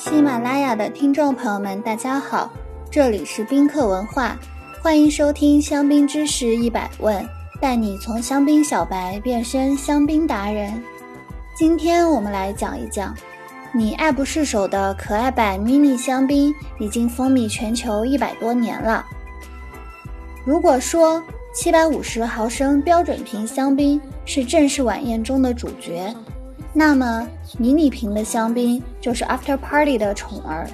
喜马拉雅的听众朋友们，大家好，这里是宾客文化，欢迎收听香槟知识一百问，带你从香槟小白变身香槟达人。今天我们来讲一讲，你爱不释手的可爱版 mini 香槟已经风靡全球一百多年了。如果说七百五十毫升标准瓶香槟是正式晚宴中的主角，那么迷你瓶的香槟就是 after party 的宠儿，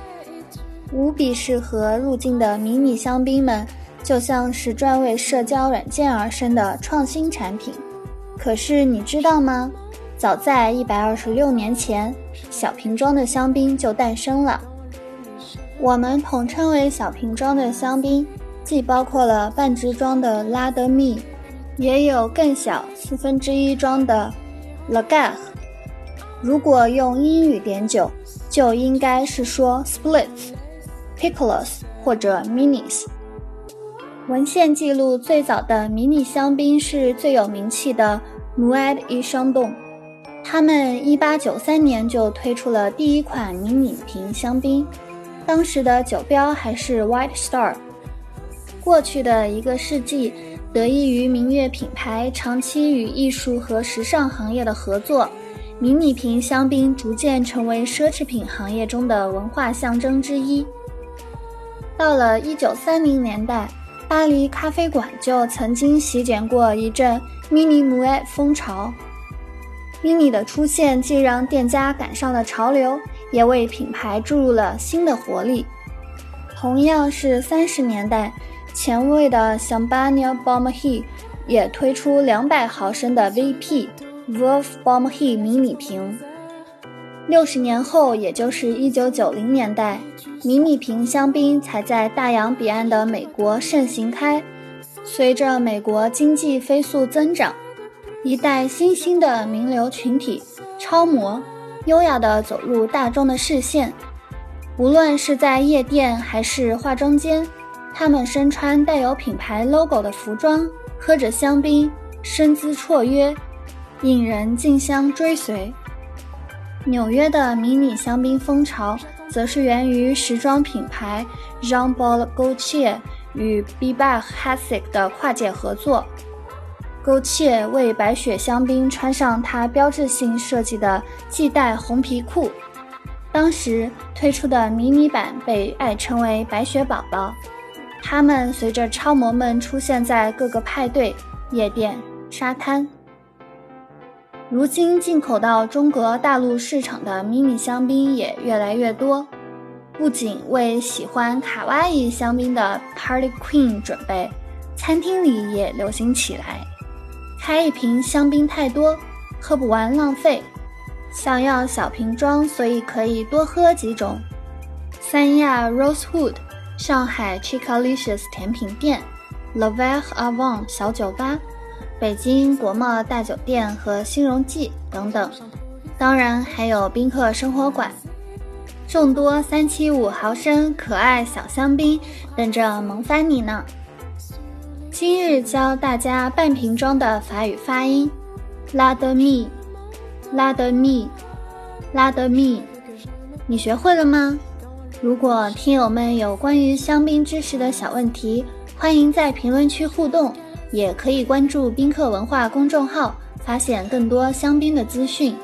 无比适合入境的迷你香槟们，就像是专为社交软件而生的创新产品。可是你知道吗？早在一百二十六年前，小瓶装的香槟就诞生了。我们统称为小瓶装的香槟。既包括了半支装的拉德蜜，也有更小四分之一装的 Lagach。如果用英语点酒，就应该是说 Splits、Piccolos 或者 Minis。文献记录最早的迷你香槟是最有名气的 Moet et Chandon，他们一八九三年就推出了第一款迷你瓶香槟，当时的酒标还是 White Star。过去的一个世纪，得益于名悅品牌长期与艺术和时尚行业的合作，迷你瓶香槟逐渐成为奢侈品行业中的文化象征之一。到了一九三零年代，巴黎咖啡馆就曾经席卷过一阵 mini Moet 風潮。mini 的出现既让店家赶上了潮流，也为品牌注入了新的活力。同样是三十年代。前卫的 Champagne Baume-H 也推出兩百毫升的 VP Veuve Baume-H 迷你瓶。六十年后，也就是一九九零年代，迷你瓶香槟才在大洋彼岸的美国盛行开。随着美国经济飞速增长，一代新兴的名流群体超模，优雅地走入大众的视线。无论是在夜店还是化妆间。他们身穿带有品牌 logo 的服装，喝着香槟，身姿绰约，引人竞相追随。纽约的迷你香槟风潮，则是源于时装品牌 Jean Paul Gaultier 与 Bebach Hassick 的跨界合作。Gaultier 为白雪香槟穿上它标志性设计的系带红皮裤，当时推出的迷你版被爱称为白雪宝宝。他们随着超模们出现在各个派对、夜店、沙滩。如今进口到中国大陆市场的迷你香槟也越来越多，不仅为喜欢卡哇伊香槟的 Party Queen 准备，餐厅里也流行起来。开一瓶香槟太多，喝不完浪费，想要小瓶装，所以可以多喝几种。三亚 Rosewood。上海 Chicalicious 甜品店，Le Verre à Vin 小酒吧，北京国贸大酒店和新荣记等等，当然还有宾客生活馆，众多三七五毫升可爱小香槟等着萌翻你呢。今日教大家半瓶装的法语发音，拉德蜜，拉德蜜，拉德蜜，你学会了吗？如果听友们有关于香槟知识的小问题，欢迎在评论区互动，也可以关注宾客文化公众号，发现更多香槟的资讯。